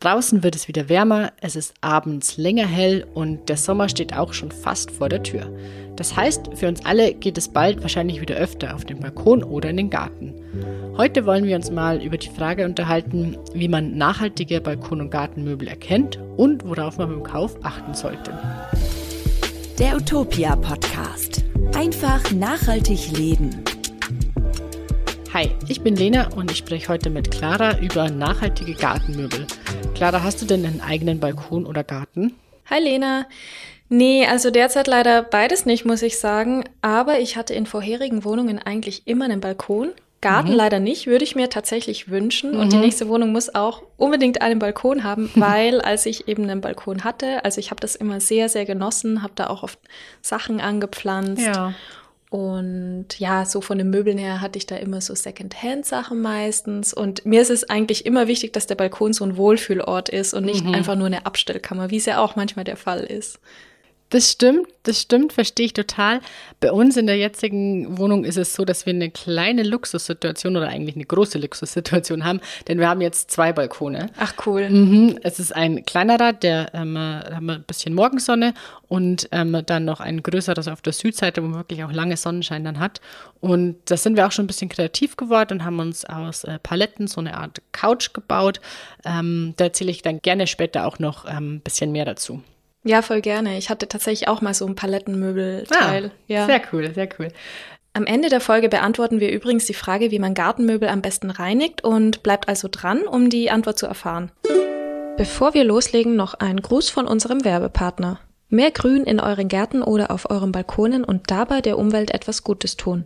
Draußen wird es wieder wärmer, es ist abends länger hell und der Sommer steht auch schon fast vor der Tür. Das heißt, für uns alle geht es bald wahrscheinlich wieder öfter auf den Balkon oder in den Garten. Heute wollen wir uns mal über die Frage unterhalten, wie man nachhaltige Balkon- und Gartenmöbel erkennt und worauf man beim Kauf achten sollte. Der Utopia Podcast. Einfach nachhaltig leben. Hi, ich bin Lena und ich spreche heute mit Clara über nachhaltige Gartenmöbel. Clara, hast du denn einen eigenen Balkon oder Garten? Hi Lena. Nee, also derzeit leider beides nicht, muss ich sagen. Aber ich hatte in vorherigen Wohnungen eigentlich immer einen Balkon. Garten mhm. leider nicht, würde ich mir tatsächlich wünschen. Mhm. Und die nächste Wohnung muss auch unbedingt einen Balkon haben, weil als ich eben einen Balkon hatte, also ich habe das immer sehr, sehr genossen, habe da auch oft Sachen angepflanzt. Ja. Und ja, so von den Möbeln her hatte ich da immer so Second-Hand-Sachen meistens. Und mir ist es eigentlich immer wichtig, dass der Balkon so ein Wohlfühlort ist und nicht mhm. einfach nur eine Abstellkammer, wie es ja auch manchmal der Fall ist. Das stimmt, das stimmt, verstehe ich total. Bei uns in der jetzigen Wohnung ist es so, dass wir eine kleine Luxussituation oder eigentlich eine große Luxussituation haben, denn wir haben jetzt zwei Balkone. Ach cool. Mhm, es ist ein kleinerer, der ähm, haben wir ein bisschen Morgensonne und ähm, dann noch ein größeres auf der Südseite, wo man wirklich auch lange Sonnenschein dann hat. Und da sind wir auch schon ein bisschen kreativ geworden und haben uns aus äh, Paletten so eine Art Couch gebaut. Ähm, da erzähle ich dann gerne später auch noch ein ähm, bisschen mehr dazu. Ja, voll gerne. Ich hatte tatsächlich auch mal so ein Palettenmöbelteil. Ah, ja. Sehr cool, sehr cool. Am Ende der Folge beantworten wir übrigens die Frage, wie man Gartenmöbel am besten reinigt und bleibt also dran, um die Antwort zu erfahren. Bevor wir loslegen, noch ein Gruß von unserem Werbepartner. Mehr Grün in euren Gärten oder auf euren Balkonen und dabei der Umwelt etwas Gutes tun.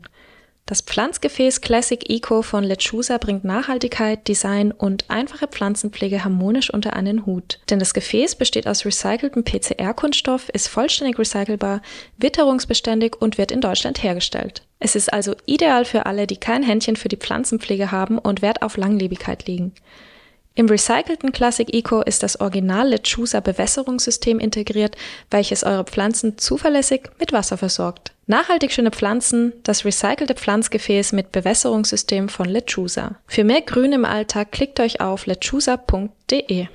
Das Pflanzgefäß Classic Eco von Lechusa bringt Nachhaltigkeit, Design und einfache Pflanzenpflege harmonisch unter einen Hut. Denn das Gefäß besteht aus recyceltem PCR-Kunststoff, ist vollständig recycelbar, witterungsbeständig und wird in Deutschland hergestellt. Es ist also ideal für alle, die kein Händchen für die Pflanzenpflege haben und Wert auf Langlebigkeit legen. Im recycelten Classic Eco ist das Original Lechusa Bewässerungssystem integriert, welches eure Pflanzen zuverlässig mit Wasser versorgt. Nachhaltig schöne Pflanzen, das recycelte Pflanzgefäß mit Bewässerungssystem von Lechusa. Für mehr Grün im Alltag klickt euch auf lechusa.de.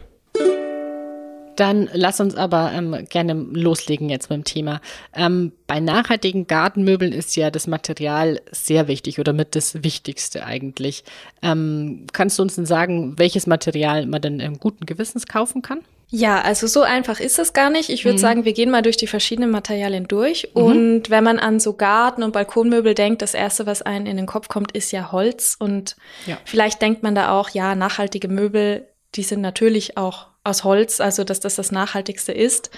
Dann lass uns aber ähm, gerne loslegen jetzt mit dem Thema. Ähm, bei nachhaltigen Gartenmöbeln ist ja das Material sehr wichtig oder mit das Wichtigste eigentlich. Ähm, kannst du uns denn sagen, welches Material man denn im guten Gewissens kaufen kann? Ja, also so einfach ist es gar nicht. Ich würde mhm. sagen, wir gehen mal durch die verschiedenen Materialien durch. Mhm. Und wenn man an so Garten- und Balkonmöbel denkt, das Erste, was einem in den Kopf kommt, ist ja Holz. Und ja. vielleicht denkt man da auch, ja, nachhaltige Möbel, die sind natürlich auch aus Holz, also dass das das Nachhaltigste ist.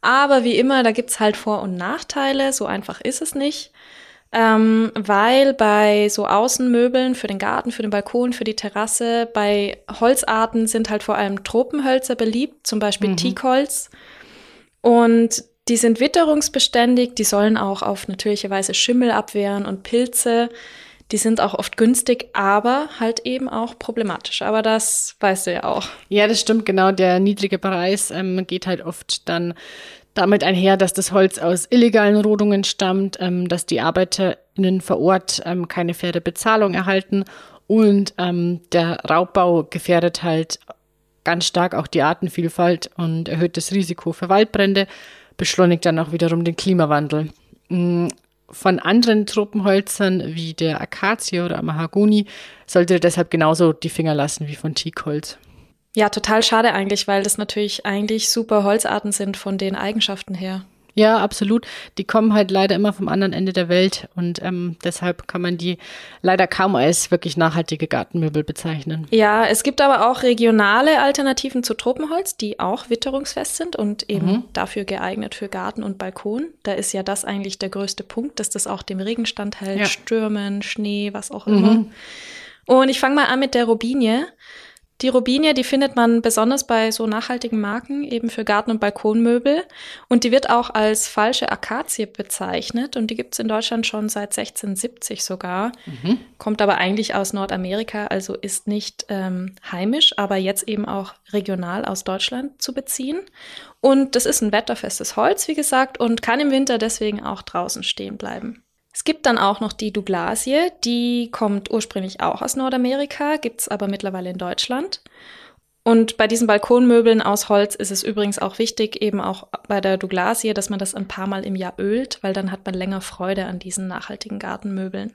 Aber wie immer, da gibt's halt Vor- und Nachteile, so einfach ist es nicht. Ähm, weil bei so Außenmöbeln für den Garten, für den Balkon, für die Terrasse, bei Holzarten sind halt vor allem Tropenhölzer beliebt, zum Beispiel mhm. Teakholz. Und die sind witterungsbeständig, die sollen auch auf natürliche Weise Schimmel abwehren und Pilze. Die sind auch oft günstig, aber halt eben auch problematisch. Aber das weißt du ja auch. Ja, das stimmt, genau. Der niedrige Preis ähm, geht halt oft dann damit einher, dass das Holz aus illegalen Rodungen stammt, ähm, dass die ArbeiterInnen vor Ort ähm, keine faire Bezahlung erhalten und ähm, der Raubbau gefährdet halt ganz stark auch die Artenvielfalt und erhöht das Risiko für Waldbrände, beschleunigt dann auch wiederum den Klimawandel. Mm, von anderen Tropenholzern wie der Akazie oder Mahagoni sollte deshalb genauso die Finger lassen wie von Teakholz. Ja, total schade eigentlich, weil das natürlich eigentlich super Holzarten sind von den Eigenschaften her. Ja, absolut. Die kommen halt leider immer vom anderen Ende der Welt und ähm, deshalb kann man die leider kaum als wirklich nachhaltige Gartenmöbel bezeichnen. Ja, es gibt aber auch regionale Alternativen zu Tropenholz, die auch witterungsfest sind und eben mhm. dafür geeignet für Garten und Balkon. Da ist ja das eigentlich der größte Punkt, dass das auch dem Regen standhält, ja. Stürmen, Schnee, was auch immer. Mhm. Und ich fange mal an mit der Robinie. Die Robinie, die findet man besonders bei so nachhaltigen Marken, eben für Garten- und Balkonmöbel. Und die wird auch als falsche Akazie bezeichnet. Und die gibt's in Deutschland schon seit 1670 sogar. Mhm. Kommt aber eigentlich aus Nordamerika, also ist nicht ähm, heimisch, aber jetzt eben auch regional aus Deutschland zu beziehen. Und das ist ein wetterfestes Holz, wie gesagt, und kann im Winter deswegen auch draußen stehen bleiben. Es gibt dann auch noch die Douglasie, die kommt ursprünglich auch aus Nordamerika, gibt's aber mittlerweile in Deutschland. Und bei diesen Balkonmöbeln aus Holz ist es übrigens auch wichtig, eben auch bei der Douglasie, dass man das ein paar Mal im Jahr ölt, weil dann hat man länger Freude an diesen nachhaltigen Gartenmöbeln.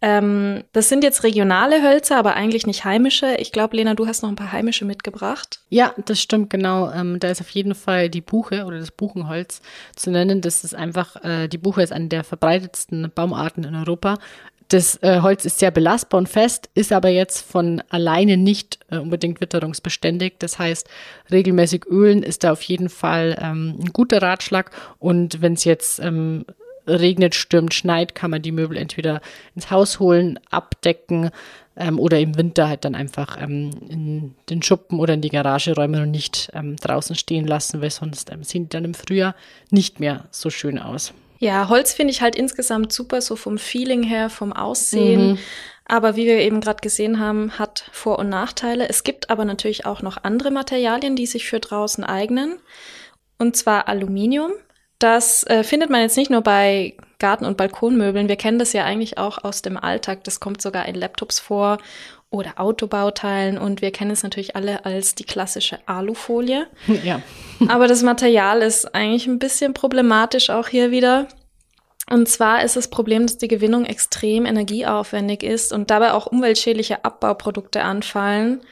Ähm, das sind jetzt regionale Hölzer, aber eigentlich nicht heimische. Ich glaube, Lena, du hast noch ein paar heimische mitgebracht. Ja, das stimmt genau. Ähm, da ist auf jeden Fall die Buche oder das Buchenholz zu nennen. Das ist einfach, äh, die Buche ist eine der verbreitetsten Baumarten in Europa. Das äh, Holz ist sehr belastbar und fest, ist aber jetzt von alleine nicht äh, unbedingt witterungsbeständig. Das heißt, regelmäßig ölen ist da auf jeden Fall ähm, ein guter Ratschlag. Und wenn es jetzt ähm, regnet, stürmt, schneit, kann man die Möbel entweder ins Haus holen, abdecken ähm, oder im Winter halt dann einfach ähm, in den Schuppen oder in die Garage räumen und nicht ähm, draußen stehen lassen, weil sonst ähm, sehen die dann im Frühjahr nicht mehr so schön aus. Ja, Holz finde ich halt insgesamt super, so vom Feeling her, vom Aussehen. Mhm. Aber wie wir eben gerade gesehen haben, hat Vor- und Nachteile. Es gibt aber natürlich auch noch andere Materialien, die sich für draußen eignen. Und zwar Aluminium. Das äh, findet man jetzt nicht nur bei Garten- und Balkonmöbeln. Wir kennen das ja eigentlich auch aus dem Alltag. Das kommt sogar in Laptops vor oder Autobauteilen. Und wir kennen es natürlich alle als die klassische Alufolie. Ja. Aber das Material ist eigentlich ein bisschen problematisch auch hier wieder. Und zwar ist das Problem, dass die Gewinnung extrem energieaufwendig ist und dabei auch umweltschädliche Abbauprodukte anfallen.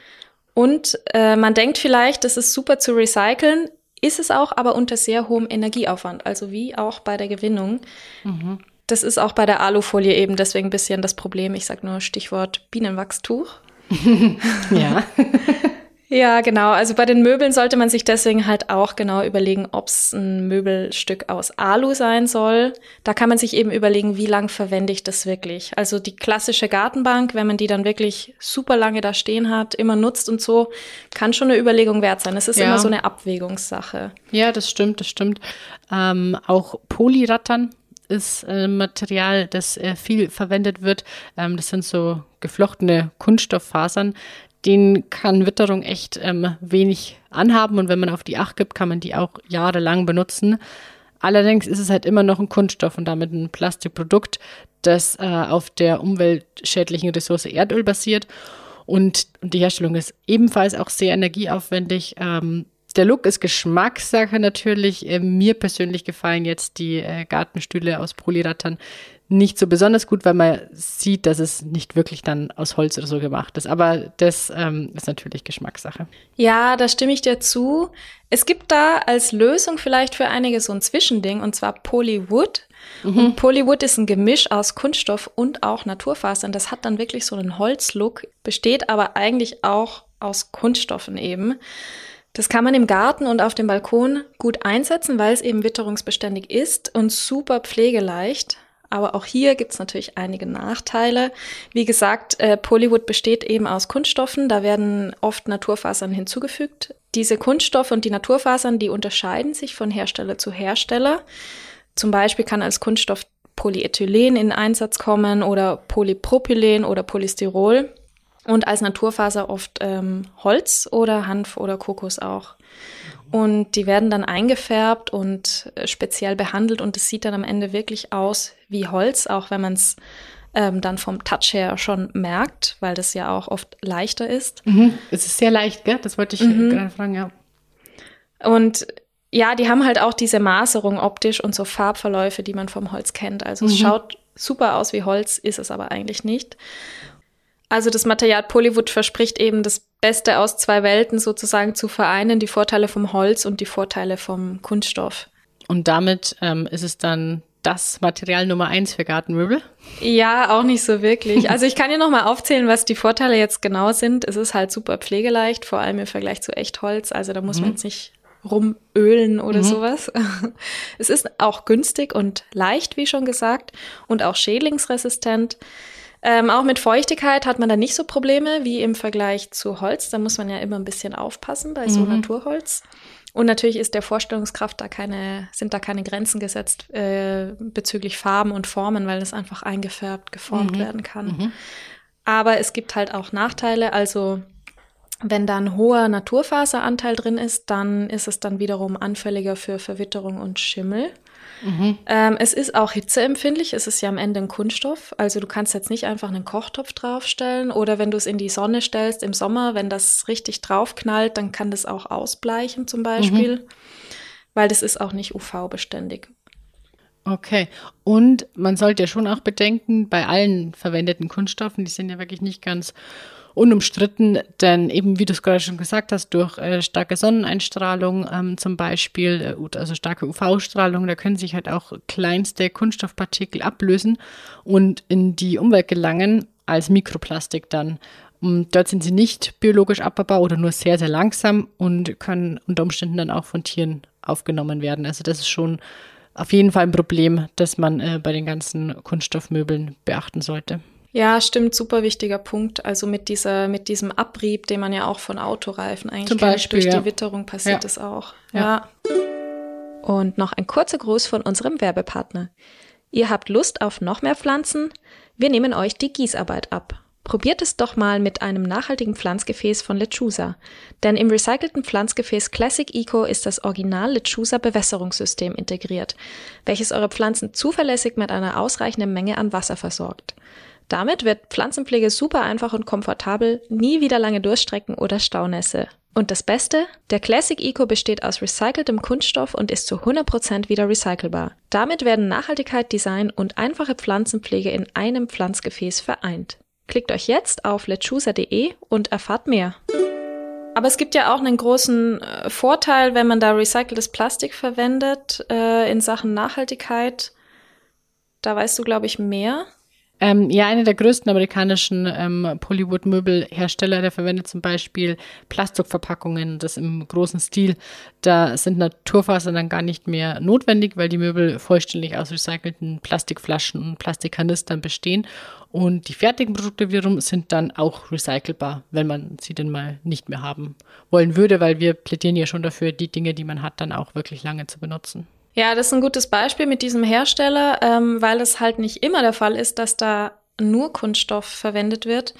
Und äh, man denkt vielleicht, das ist super zu recyceln, ist es auch, aber unter sehr hohem Energieaufwand, also wie auch bei der Gewinnung. Mhm. Das ist auch bei der Alufolie eben deswegen ein bisschen das Problem. Ich sage nur Stichwort Bienenwachstuch. ja. Ja, genau. Also bei den Möbeln sollte man sich deswegen halt auch genau überlegen, ob es ein Möbelstück aus Alu sein soll. Da kann man sich eben überlegen, wie lang verwende ich das wirklich. Also die klassische Gartenbank, wenn man die dann wirklich super lange da stehen hat, immer nutzt und so, kann schon eine Überlegung wert sein. Es ist ja. immer so eine Abwägungssache. Ja, das stimmt, das stimmt. Ähm, auch Polyrattern ist äh, Material, das äh, viel verwendet wird. Ähm, das sind so geflochtene Kunststofffasern, den kann Witterung echt ähm, wenig anhaben und wenn man auf die Acht gibt, kann man die auch jahrelang benutzen. Allerdings ist es halt immer noch ein Kunststoff und damit ein Plastikprodukt, das äh, auf der umweltschädlichen Ressource Erdöl basiert. Und, und, die Herstellung ist ebenfalls auch sehr energieaufwendig. Ähm, der Look ist Geschmackssache natürlich. Äh, mir persönlich gefallen jetzt die äh, Gartenstühle aus Polyrattern nicht so besonders gut, weil man sieht, dass es nicht wirklich dann aus Holz oder so gemacht ist. Aber das ähm, ist natürlich Geschmackssache. Ja, da stimme ich dir zu. Es gibt da als Lösung vielleicht für einige so ein Zwischending und zwar Polywood. Mhm. Und Polywood ist ein Gemisch aus Kunststoff und auch Naturfasern. Das hat dann wirklich so einen Holzlook, besteht aber eigentlich auch aus Kunststoffen eben. Das kann man im Garten und auf dem Balkon gut einsetzen, weil es eben witterungsbeständig ist und super pflegeleicht. Aber auch hier gibt es natürlich einige Nachteile. Wie gesagt, äh, Polywood besteht eben aus Kunststoffen. Da werden oft Naturfasern hinzugefügt. Diese Kunststoffe und die Naturfasern, die unterscheiden sich von Hersteller zu Hersteller. Zum Beispiel kann als Kunststoff Polyethylen in Einsatz kommen oder Polypropylen oder Polystyrol. Und als Naturfaser oft ähm, Holz oder Hanf oder Kokos auch. Und die werden dann eingefärbt und äh, speziell behandelt und es sieht dann am Ende wirklich aus wie Holz, auch wenn man es ähm, dann vom Touch her schon merkt, weil das ja auch oft leichter ist. Mhm. Es ist sehr leicht, gell? Das wollte ich mhm. gerade fragen, ja. Und ja, die haben halt auch diese Maserung optisch und so Farbverläufe, die man vom Holz kennt. Also mhm. es schaut super aus wie Holz, ist es aber eigentlich nicht. Also das Material Polywood verspricht eben das Beste aus zwei Welten sozusagen zu vereinen, die Vorteile vom Holz und die Vorteile vom Kunststoff. Und damit ähm, ist es dann das Material Nummer eins für Gartenmöbel? Ja, auch nicht so wirklich. Also ich kann dir nochmal aufzählen, was die Vorteile jetzt genau sind. Es ist halt super pflegeleicht, vor allem im Vergleich zu Echtholz. Also da muss mhm. man jetzt nicht rumölen oder mhm. sowas. Es ist auch günstig und leicht, wie schon gesagt, und auch schädlingsresistent. Ähm, auch mit Feuchtigkeit hat man da nicht so Probleme wie im Vergleich zu Holz. Da muss man ja immer ein bisschen aufpassen bei so mhm. Naturholz. Und natürlich ist der Vorstellungskraft da keine, sind da keine Grenzen gesetzt äh, bezüglich Farben und Formen, weil es einfach eingefärbt, geformt mhm. werden kann. Mhm. Aber es gibt halt auch Nachteile. Also wenn da ein hoher Naturfaseranteil drin ist, dann ist es dann wiederum anfälliger für Verwitterung und Schimmel. Mhm. Ähm, es ist auch hitzeempfindlich. Es ist ja am Ende ein Kunststoff. Also du kannst jetzt nicht einfach einen Kochtopf draufstellen oder wenn du es in die Sonne stellst im Sommer, wenn das richtig draufknallt, dann kann das auch ausbleichen zum Beispiel, mhm. weil das ist auch nicht UV-beständig. Okay. Und man sollte ja schon auch bedenken, bei allen verwendeten Kunststoffen, die sind ja wirklich nicht ganz unumstritten, denn eben, wie du es gerade schon gesagt hast, durch äh, starke Sonneneinstrahlung ähm, zum Beispiel, äh, also starke UV-Strahlung, da können sich halt auch kleinste Kunststoffpartikel ablösen und in die Umwelt gelangen als Mikroplastik dann. Und dort sind sie nicht biologisch abbaubar oder nur sehr, sehr langsam und können unter Umständen dann auch von Tieren aufgenommen werden. Also das ist schon auf jeden Fall ein Problem, das man äh, bei den ganzen Kunststoffmöbeln beachten sollte. Ja, stimmt, super wichtiger Punkt. Also mit dieser, mit diesem Abrieb, den man ja auch von Autoreifen eigentlich Zum Beispiel, durch ja. die Witterung passiert ja. das auch. Ja. ja. Und noch ein kurzer Gruß von unserem Werbepartner. Ihr habt Lust auf noch mehr Pflanzen? Wir nehmen euch die Gießarbeit ab. Probiert es doch mal mit einem nachhaltigen Pflanzgefäß von Lechusa. Denn im recycelten Pflanzgefäß Classic Eco ist das Original Lechusa Bewässerungssystem integriert, welches eure Pflanzen zuverlässig mit einer ausreichenden Menge an Wasser versorgt. Damit wird Pflanzenpflege super einfach und komfortabel, nie wieder lange Durststrecken oder Staunässe. Und das Beste? Der Classic Eco besteht aus recyceltem Kunststoff und ist zu 100% wieder recycelbar. Damit werden Nachhaltigkeit, Design und einfache Pflanzenpflege in einem Pflanzgefäß vereint. Klickt euch jetzt auf lechusa.de und erfahrt mehr. Aber es gibt ja auch einen großen äh, Vorteil, wenn man da recyceltes Plastik verwendet äh, in Sachen Nachhaltigkeit. Da weißt du, glaube ich, mehr. Ähm, ja, einer der größten amerikanischen ähm, Polywood-Möbelhersteller, der verwendet zum Beispiel Plastikverpackungen, das im großen Stil. Da sind Naturfasern dann gar nicht mehr notwendig, weil die Möbel vollständig aus recycelten Plastikflaschen und Plastikkanistern bestehen. Und die fertigen Produkte wiederum sind dann auch recycelbar, wenn man sie denn mal nicht mehr haben wollen würde, weil wir plädieren ja schon dafür, die Dinge, die man hat, dann auch wirklich lange zu benutzen. Ja, das ist ein gutes Beispiel mit diesem Hersteller, ähm, weil es halt nicht immer der Fall ist, dass da nur Kunststoff verwendet wird.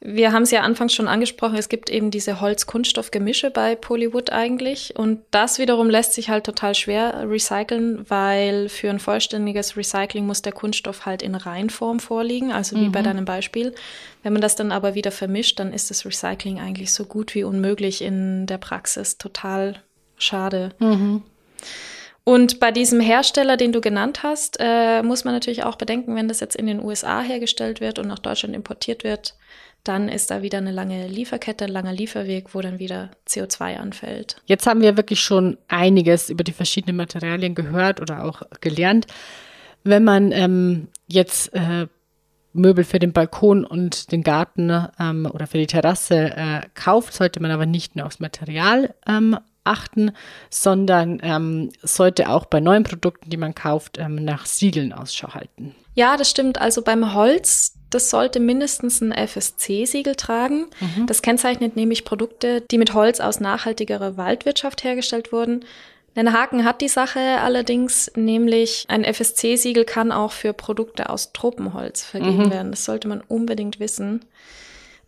Wir haben es ja anfangs schon angesprochen, es gibt eben diese Holz-Kunststoff-Gemische bei Polywood eigentlich und das wiederum lässt sich halt total schwer recyceln, weil für ein vollständiges Recycling muss der Kunststoff halt in Reinform vorliegen, also wie mhm. bei deinem Beispiel. Wenn man das dann aber wieder vermischt, dann ist das Recycling eigentlich so gut wie unmöglich in der Praxis. Total schade. Mhm. Und bei diesem Hersteller, den du genannt hast, äh, muss man natürlich auch bedenken, wenn das jetzt in den USA hergestellt wird und nach Deutschland importiert wird, dann ist da wieder eine lange Lieferkette, ein langer Lieferweg, wo dann wieder CO2 anfällt. Jetzt haben wir wirklich schon einiges über die verschiedenen Materialien gehört oder auch gelernt. Wenn man ähm, jetzt äh, Möbel für den Balkon und den Garten ähm, oder für die Terrasse äh, kauft, sollte man aber nicht nur aufs Material ähm, achten, sondern ähm, sollte auch bei neuen Produkten, die man kauft, ähm, nach Siegeln Ausschau halten. Ja, das stimmt. Also beim Holz, das sollte mindestens ein FSC-Siegel tragen. Mhm. Das kennzeichnet nämlich Produkte, die mit Holz aus nachhaltigerer Waldwirtschaft hergestellt wurden. Einen Haken hat die Sache allerdings, nämlich ein FSC-Siegel kann auch für Produkte aus Tropenholz vergeben mhm. werden. Das sollte man unbedingt wissen.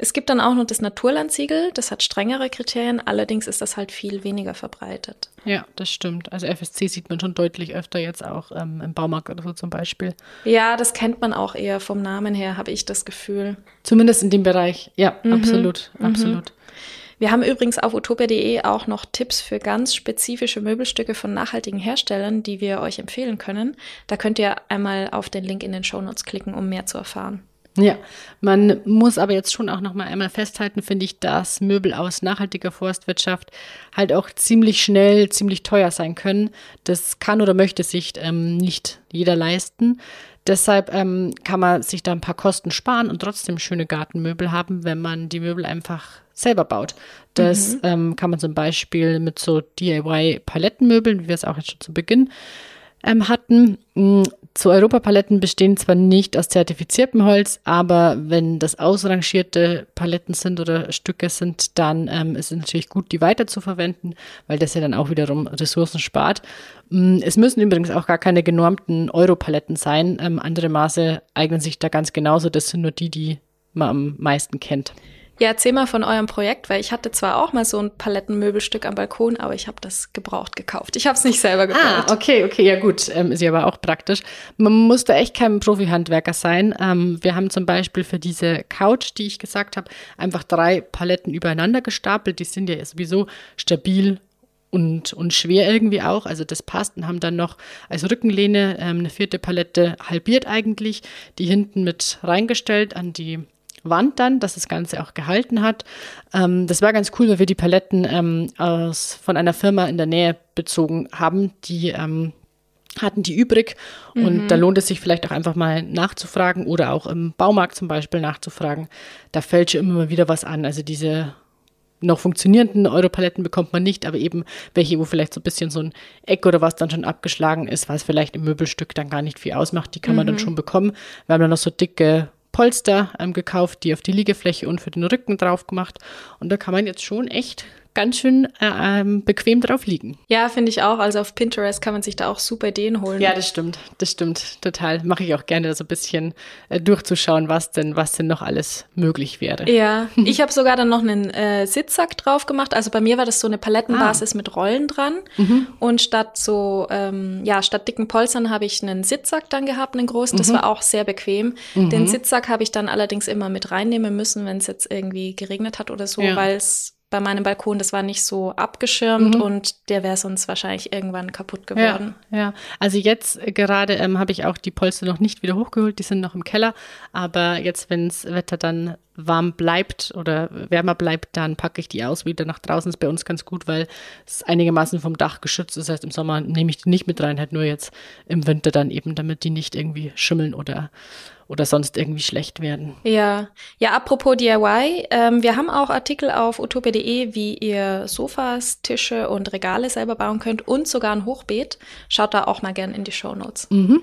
Es gibt dann auch noch das Naturlandsiegel, das hat strengere Kriterien, allerdings ist das halt viel weniger verbreitet. Ja, das stimmt. Also FSC sieht man schon deutlich öfter jetzt auch ähm, im Baumarkt oder so zum Beispiel. Ja, das kennt man auch eher vom Namen her, habe ich das Gefühl. Zumindest in dem Bereich, ja, mhm. absolut, mhm. absolut. Wir haben übrigens auf utopia.de auch noch Tipps für ganz spezifische Möbelstücke von nachhaltigen Herstellern, die wir euch empfehlen können. Da könnt ihr einmal auf den Link in den Shownotes klicken, um mehr zu erfahren. Ja, man muss aber jetzt schon auch noch mal einmal festhalten, finde ich, dass Möbel aus nachhaltiger Forstwirtschaft halt auch ziemlich schnell, ziemlich teuer sein können. Das kann oder möchte sich ähm, nicht jeder leisten. Deshalb ähm, kann man sich da ein paar Kosten sparen und trotzdem schöne Gartenmöbel haben, wenn man die Möbel einfach selber baut. Das mhm. ähm, kann man zum Beispiel mit so DIY-Palettenmöbeln, wie wir es auch jetzt schon zu Beginn ähm, hatten. Zu Europapaletten bestehen zwar nicht aus zertifiziertem Holz, aber wenn das ausrangierte Paletten sind oder Stücke sind, dann ähm, ist es natürlich gut, die weiter zu verwenden, weil das ja dann auch wiederum Ressourcen spart. Mm, es müssen übrigens auch gar keine genormten Europaletten sein. Ähm, andere Maße eignen sich da ganz genauso. Das sind nur die, die man am meisten kennt. Ja, erzähl mal von eurem Projekt, weil ich hatte zwar auch mal so ein Palettenmöbelstück am Balkon, aber ich habe das gebraucht gekauft. Ich habe es nicht selber gebaut. Ah, okay, okay, ja gut, ähm, ist ja aber auch praktisch. Man muss da echt kein Profi-Handwerker sein. Ähm, wir haben zum Beispiel für diese Couch, die ich gesagt habe, einfach drei Paletten übereinander gestapelt. Die sind ja sowieso stabil und, und schwer irgendwie auch. Also das passt und haben dann noch als Rückenlehne ähm, eine vierte Palette halbiert eigentlich, die hinten mit reingestellt an die Wand dann, dass das Ganze auch gehalten hat. Ähm, das war ganz cool, weil wir die Paletten ähm, aus, von einer Firma in der Nähe bezogen haben, die ähm, hatten die übrig und mhm. da lohnt es sich vielleicht auch einfach mal nachzufragen oder auch im Baumarkt zum Beispiel nachzufragen. Da fällt schon immer mal wieder was an. Also diese noch funktionierenden Europaletten bekommt man nicht, aber eben welche, wo vielleicht so ein bisschen so ein Eck oder was dann schon abgeschlagen ist, was vielleicht im Möbelstück dann gar nicht viel ausmacht, die kann man dann mhm. schon bekommen. Wir haben dann noch so dicke Polster ähm, gekauft, die auf die Liegefläche und für den Rücken drauf gemacht. Und da kann man jetzt schon echt ganz schön äh, ähm, bequem drauf liegen. Ja, finde ich auch. Also auf Pinterest kann man sich da auch super Ideen holen. Ja, das stimmt. Das stimmt total. Mache ich auch gerne, so ein bisschen äh, durchzuschauen, was denn, was denn noch alles möglich wäre. Ja, ich habe sogar dann noch einen äh, Sitzsack drauf gemacht. Also bei mir war das so eine Palettenbasis ah. mit Rollen dran. Mhm. Und statt so, ähm, ja, statt dicken Polstern habe ich einen Sitzsack dann gehabt, einen großen. Das mhm. war auch sehr bequem. Mhm. Den Sitzsack habe ich dann allerdings immer mit reinnehmen müssen, wenn es jetzt irgendwie geregnet hat oder so, ja. weil es bei meinem Balkon, das war nicht so abgeschirmt mhm. und der wäre sonst wahrscheinlich irgendwann kaputt geworden. Ja, ja. also jetzt gerade ähm, habe ich auch die Polster noch nicht wieder hochgeholt, die sind noch im Keller, aber jetzt, wenn das Wetter dann warm bleibt oder wärmer bleibt, dann packe ich die aus wieder nach draußen. Ist bei uns ganz gut, weil es einigermaßen vom Dach geschützt ist. Das heißt, im Sommer nehme ich die nicht mit rein, halt nur jetzt im Winter dann eben, damit die nicht irgendwie schimmeln oder oder sonst irgendwie schlecht werden. Ja, ja, apropos DIY, ähm, wir haben auch Artikel auf utopia.de, wie ihr Sofas, Tische und Regale selber bauen könnt und sogar ein Hochbeet. Schaut da auch mal gerne in die Show Notes. Mhm.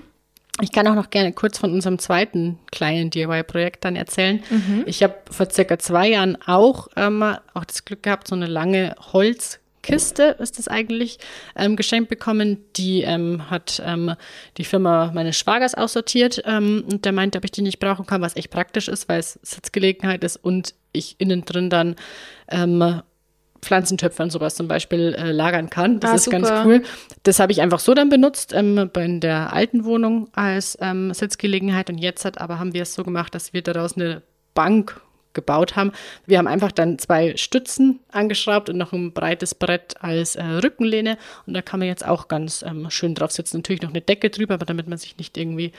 Ich kann auch noch gerne kurz von unserem zweiten kleinen DIY-Projekt dann erzählen. Mhm. Ich habe vor circa zwei Jahren auch, ähm, auch das Glück gehabt, so eine lange Holz Kiste ist es eigentlich ähm, geschenkt bekommen. Die ähm, hat ähm, die Firma meines Schwagers aussortiert ähm, und der meinte, ob ich die nicht brauchen kann, was echt praktisch ist, weil es Sitzgelegenheit ist und ich innen drin dann ähm, Pflanzentöpfe und sowas zum Beispiel äh, lagern kann. Das ah, ist super. ganz cool. Das habe ich einfach so dann benutzt ähm, in der alten Wohnung als ähm, Sitzgelegenheit und jetzt hat aber haben wir es so gemacht, dass wir daraus eine Bank gebaut haben. Wir haben einfach dann zwei Stützen angeschraubt und noch ein breites Brett als äh, Rückenlehne. Und da kann man jetzt auch ganz ähm, schön drauf sitzen. Natürlich noch eine Decke drüber, aber damit man sich nicht irgendwie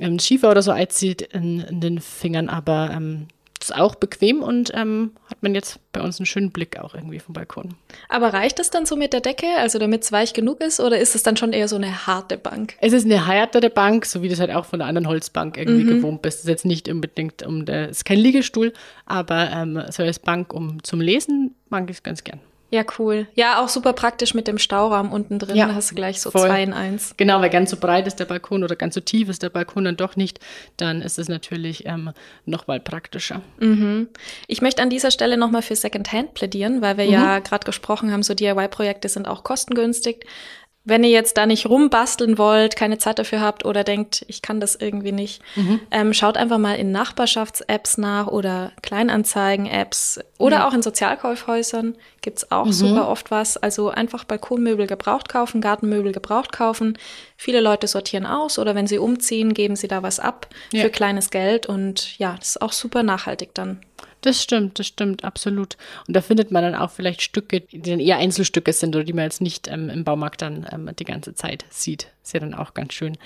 ähm, schiefer oder so einzieht in, in den Fingern. Aber ähm, ist auch bequem und ähm, hat man jetzt bei uns einen schönen Blick auch irgendwie vom Balkon. Aber reicht das dann so mit der Decke, also damit es weich genug ist, oder ist es dann schon eher so eine harte Bank? Es ist eine härtere Bank, so wie du es halt auch von einer anderen Holzbank irgendwie mhm. gewohnt bist. Es ist jetzt nicht unbedingt um der, es ist kein Liegestuhl, aber ähm, so als Bank um zum Lesen mag ich es ganz gern. Ja, cool. Ja, auch super praktisch mit dem Stauraum unten drin. Ja, da hast du gleich so voll. zwei in eins. Genau, weil ganz so breit ist der Balkon oder ganz so tief ist der Balkon dann doch nicht. Dann ist es natürlich ähm, noch mal praktischer. Mhm. Ich möchte an dieser Stelle nochmal für Secondhand plädieren, weil wir mhm. ja gerade gesprochen haben, so DIY-Projekte sind auch kostengünstig. Wenn ihr jetzt da nicht rumbasteln wollt, keine Zeit dafür habt oder denkt, ich kann das irgendwie nicht, mhm. ähm, schaut einfach mal in Nachbarschafts-Apps nach oder Kleinanzeigen-Apps oder ja. auch in Sozialkaufhäusern gibt's auch mhm. super oft was. Also einfach Balkonmöbel gebraucht kaufen, Gartenmöbel gebraucht kaufen. Viele Leute sortieren aus oder wenn sie umziehen, geben sie da was ab ja. für kleines Geld und ja, das ist auch super nachhaltig dann. Das stimmt, das stimmt, absolut. Und da findet man dann auch vielleicht Stücke, die dann eher Einzelstücke sind oder die man jetzt nicht ähm, im Baumarkt dann ähm, die ganze Zeit sieht. Ist ja dann auch ganz schön.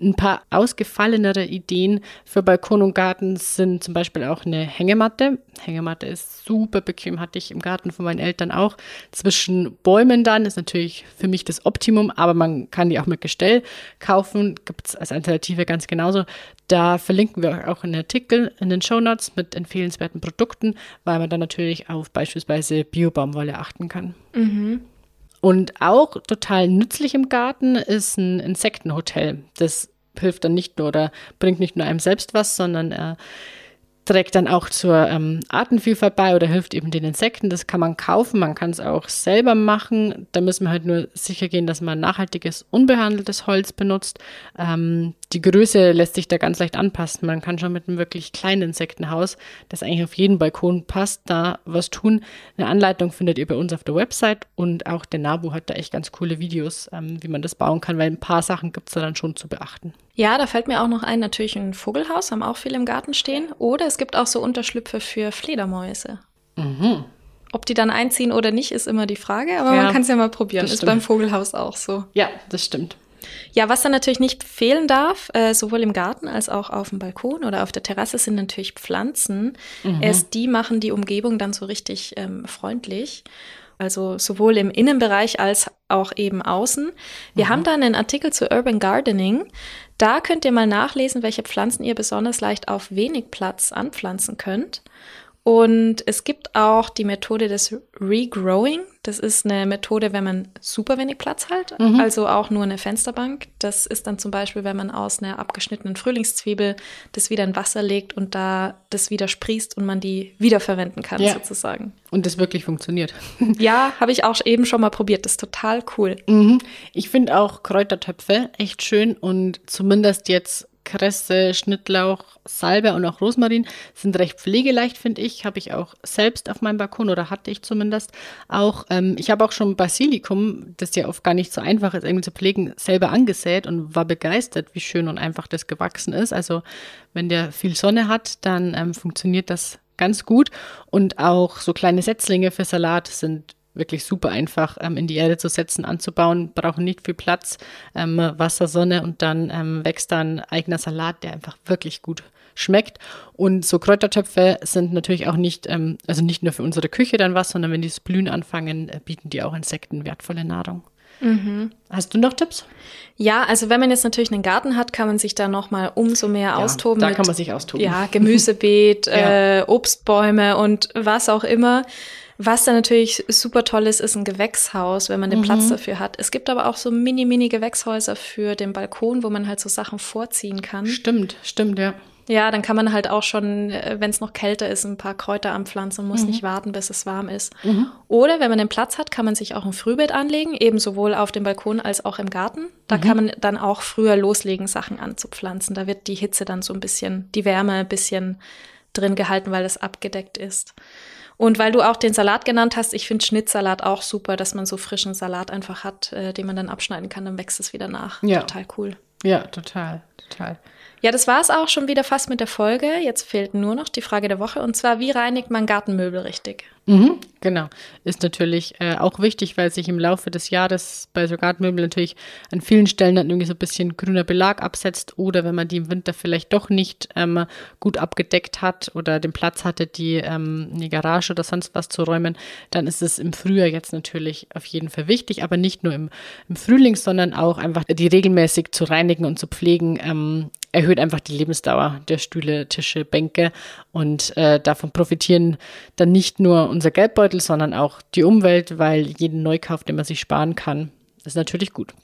Ein paar ausgefallenere Ideen für Balkon und Garten sind zum Beispiel auch eine Hängematte. Hängematte ist super bequem, hatte ich im Garten von meinen Eltern auch. Zwischen Bäumen dann ist natürlich für mich das Optimum, aber man kann die auch mit Gestell kaufen. Gibt es als Alternative ganz genauso. Da verlinken wir auch einen Artikel in den Show Notes mit empfehlenswerten Produkten, weil man dann natürlich auf beispielsweise Biobaumwolle achten kann. Mhm. Und auch total nützlich im Garten ist ein Insektenhotel. Das hilft dann nicht nur oder bringt nicht nur einem selbst was, sondern äh, trägt dann auch zur ähm, Artenvielfalt bei oder hilft eben den Insekten. Das kann man kaufen, man kann es auch selber machen. Da müssen wir halt nur sicher gehen, dass man nachhaltiges, unbehandeltes Holz benutzt. Ähm, die Größe lässt sich da ganz leicht anpassen. Man kann schon mit einem wirklich kleinen Insektenhaus, das eigentlich auf jeden Balkon passt, da was tun. Eine Anleitung findet ihr bei uns auf der Website und auch der Nabu hat da echt ganz coole Videos, ähm, wie man das bauen kann, weil ein paar Sachen gibt es da dann schon zu beachten. Ja, da fällt mir auch noch ein, natürlich ein Vogelhaus, haben auch viele im Garten stehen. Oder es gibt auch so Unterschlüpfe für Fledermäuse. Mhm. Ob die dann einziehen oder nicht, ist immer die Frage, aber ja, man kann es ja mal probieren. Ist beim Vogelhaus auch so. Ja, das stimmt. Ja, was dann natürlich nicht fehlen darf, äh, sowohl im Garten als auch auf dem Balkon oder auf der Terrasse, sind natürlich Pflanzen. Mhm. Erst die machen die Umgebung dann so richtig ähm, freundlich. Also sowohl im Innenbereich als auch eben außen. Wir mhm. haben da einen Artikel zu Urban Gardening. Da könnt ihr mal nachlesen, welche Pflanzen ihr besonders leicht auf wenig Platz anpflanzen könnt. Und es gibt auch die Methode des Regrowing. Das ist eine Methode, wenn man super wenig Platz hat, mhm. also auch nur eine Fensterbank. Das ist dann zum Beispiel, wenn man aus einer abgeschnittenen Frühlingszwiebel das wieder in Wasser legt und da das wieder sprießt und man die wiederverwenden kann, ja. sozusagen. Und das wirklich funktioniert. Ja, habe ich auch eben schon mal probiert. Das ist total cool. Mhm. Ich finde auch Kräutertöpfe echt schön und zumindest jetzt Kresse, Schnittlauch, Salbe und auch Rosmarin sind recht pflegeleicht, finde ich. Habe ich auch selbst auf meinem Balkon oder hatte ich zumindest auch. Ähm, ich habe auch schon Basilikum, das ja oft gar nicht so einfach ist, irgendwie zu pflegen, selber angesät und war begeistert, wie schön und einfach das gewachsen ist. Also wenn der viel Sonne hat, dann ähm, funktioniert das ganz gut. Und auch so kleine Setzlinge für Salat sind wirklich super einfach ähm, in die Erde zu setzen, anzubauen, brauchen nicht viel Platz, ähm, Wasser, Sonne und dann ähm, wächst dann eigener Salat, der einfach wirklich gut schmeckt. Und so Kräutertöpfe sind natürlich auch nicht, ähm, also nicht nur für unsere Küche dann was, sondern wenn die das Blühen anfangen, äh, bieten die auch Insekten wertvolle Nahrung. Mhm. Hast du noch Tipps? Ja, also wenn man jetzt natürlich einen Garten hat, kann man sich da noch mal umso mehr ja, austoben. Da mit, kann man sich austoben. Ja, Gemüsebeet, ja. Äh, Obstbäume und was auch immer. Was da natürlich super toll ist, ist ein Gewächshaus, wenn man den mhm. Platz dafür hat. Es gibt aber auch so mini-mini-Gewächshäuser für den Balkon, wo man halt so Sachen vorziehen kann. Stimmt, stimmt, ja. Ja, dann kann man halt auch schon, äh, wenn es noch kälter ist, ein paar Kräuter anpflanzen und muss mhm. nicht warten, bis es warm ist. Mhm. Oder wenn man den Platz hat, kann man sich auch ein Frühbett anlegen, eben sowohl auf dem Balkon als auch im Garten. Da mhm. kann man dann auch früher loslegen, Sachen anzupflanzen. Da wird die Hitze dann so ein bisschen, die Wärme ein bisschen drin gehalten, weil es abgedeckt ist. Und weil du auch den Salat genannt hast, ich finde Schnittsalat auch super, dass man so frischen Salat einfach hat, äh, den man dann abschneiden kann, dann wächst es wieder nach. Ja. Total cool. Ja, total, total. Ja, das war es auch schon wieder fast mit der Folge. Jetzt fehlt nur noch die Frage der Woche und zwar, wie reinigt man Gartenmöbel richtig? Mhm, genau. Ist natürlich äh, auch wichtig, weil sich im Laufe des Jahres bei so Gartenmöbeln natürlich an vielen Stellen dann irgendwie so ein bisschen grüner Belag absetzt oder wenn man die im Winter vielleicht doch nicht ähm, gut abgedeckt hat oder den Platz hatte, die ähm, in die Garage oder sonst was zu räumen, dann ist es im Frühjahr jetzt natürlich auf jeden Fall wichtig, aber nicht nur im, im Frühling, sondern auch einfach die regelmäßig zu reinigen und zu pflegen, ähm, erhöht einfach die Lebensdauer der Stühle, Tische, Bänke und äh, davon profitieren dann nicht nur unser Geldbeutel, sondern auch die Umwelt, weil jeden Neukauf, den man sich sparen kann, ist natürlich gut.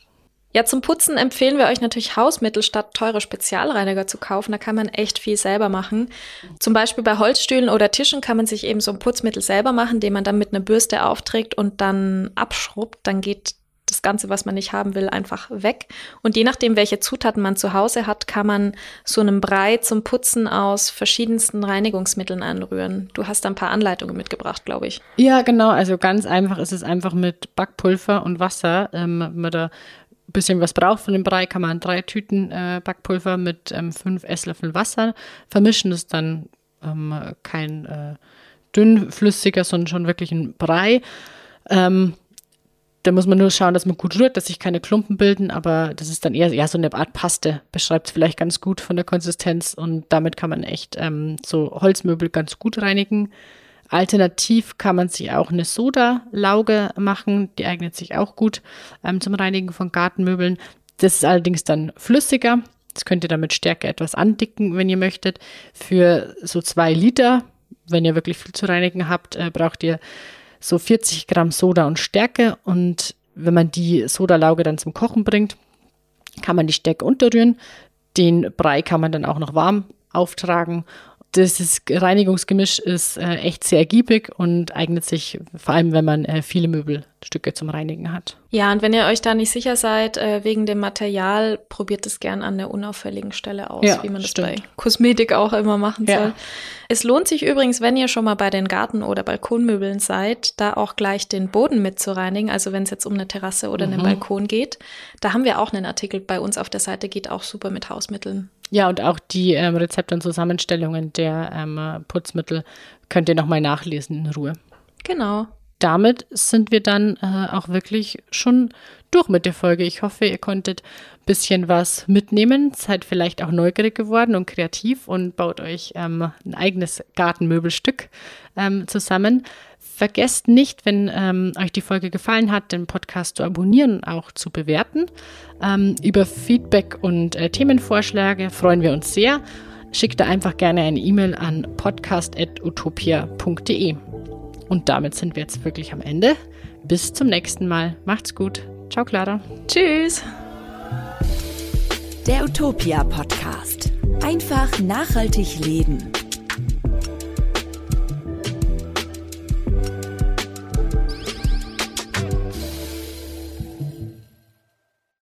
Ja, zum Putzen empfehlen wir euch natürlich Hausmittel statt teure Spezialreiniger zu kaufen. Da kann man echt viel selber machen. Zum Beispiel bei Holzstühlen oder Tischen kann man sich eben so ein Putzmittel selber machen, den man dann mit einer Bürste aufträgt und dann abschrubbt. Dann geht das Ganze, was man nicht haben will, einfach weg. Und je nachdem, welche Zutaten man zu Hause hat, kann man so einen Brei zum Putzen aus verschiedensten Reinigungsmitteln anrühren. Du hast da ein paar Anleitungen mitgebracht, glaube ich. Ja, genau. Also ganz einfach ist es einfach mit Backpulver und Wasser. Ähm, wenn man da ein bisschen was braucht von dem Brei, kann man drei Tüten äh, Backpulver mit ähm, fünf Esslöffeln Wasser vermischen. Das ist dann ähm, kein äh, dünnflüssiger, sondern schon wirklich ein Brei. Ähm, da muss man nur schauen, dass man gut rührt, dass sich keine Klumpen bilden, aber das ist dann eher ja, so eine Art Paste, beschreibt es vielleicht ganz gut von der Konsistenz und damit kann man echt ähm, so Holzmöbel ganz gut reinigen. Alternativ kann man sich auch eine Soda-Lauge machen, die eignet sich auch gut ähm, zum Reinigen von Gartenmöbeln. Das ist allerdings dann flüssiger. Das könnt ihr damit Stärke etwas andicken, wenn ihr möchtet. Für so zwei Liter, wenn ihr wirklich viel zu reinigen habt, äh, braucht ihr so 40 Gramm Soda und Stärke und wenn man die Sodalauge dann zum Kochen bringt, kann man die Stärke unterrühren. Den Brei kann man dann auch noch warm auftragen. Das Reinigungsgemisch ist äh, echt sehr ergiebig und eignet sich vor allem, wenn man äh, viele Möbel Stücke zum Reinigen hat. Ja, und wenn ihr euch da nicht sicher seid, äh, wegen dem Material, probiert es gern an der unauffälligen Stelle aus, ja, wie man das bei Kosmetik auch immer machen ja. soll. Es lohnt sich übrigens, wenn ihr schon mal bei den Garten- oder Balkonmöbeln seid, da auch gleich den Boden mit zu reinigen. Also wenn es jetzt um eine Terrasse oder mhm. einen Balkon geht. Da haben wir auch einen Artikel bei uns auf der Seite, geht auch super mit Hausmitteln. Ja, und auch die ähm, Rezepte und Zusammenstellungen der ähm, Putzmittel könnt ihr nochmal nachlesen in Ruhe. Genau damit sind wir dann äh, auch wirklich schon durch mit der Folge. Ich hoffe, ihr konntet ein bisschen was mitnehmen, seid vielleicht auch neugierig geworden und kreativ und baut euch ähm, ein eigenes Gartenmöbelstück ähm, zusammen. Vergesst nicht, wenn ähm, euch die Folge gefallen hat, den Podcast zu abonnieren und auch zu bewerten. Ähm, über Feedback und äh, Themenvorschläge freuen wir uns sehr. Schickt da einfach gerne eine E-Mail an podcast.utopia.de. Und damit sind wir jetzt wirklich am Ende. Bis zum nächsten Mal. Macht's gut. Ciao, Clara. Tschüss. Der Utopia Podcast. Einfach nachhaltig leben.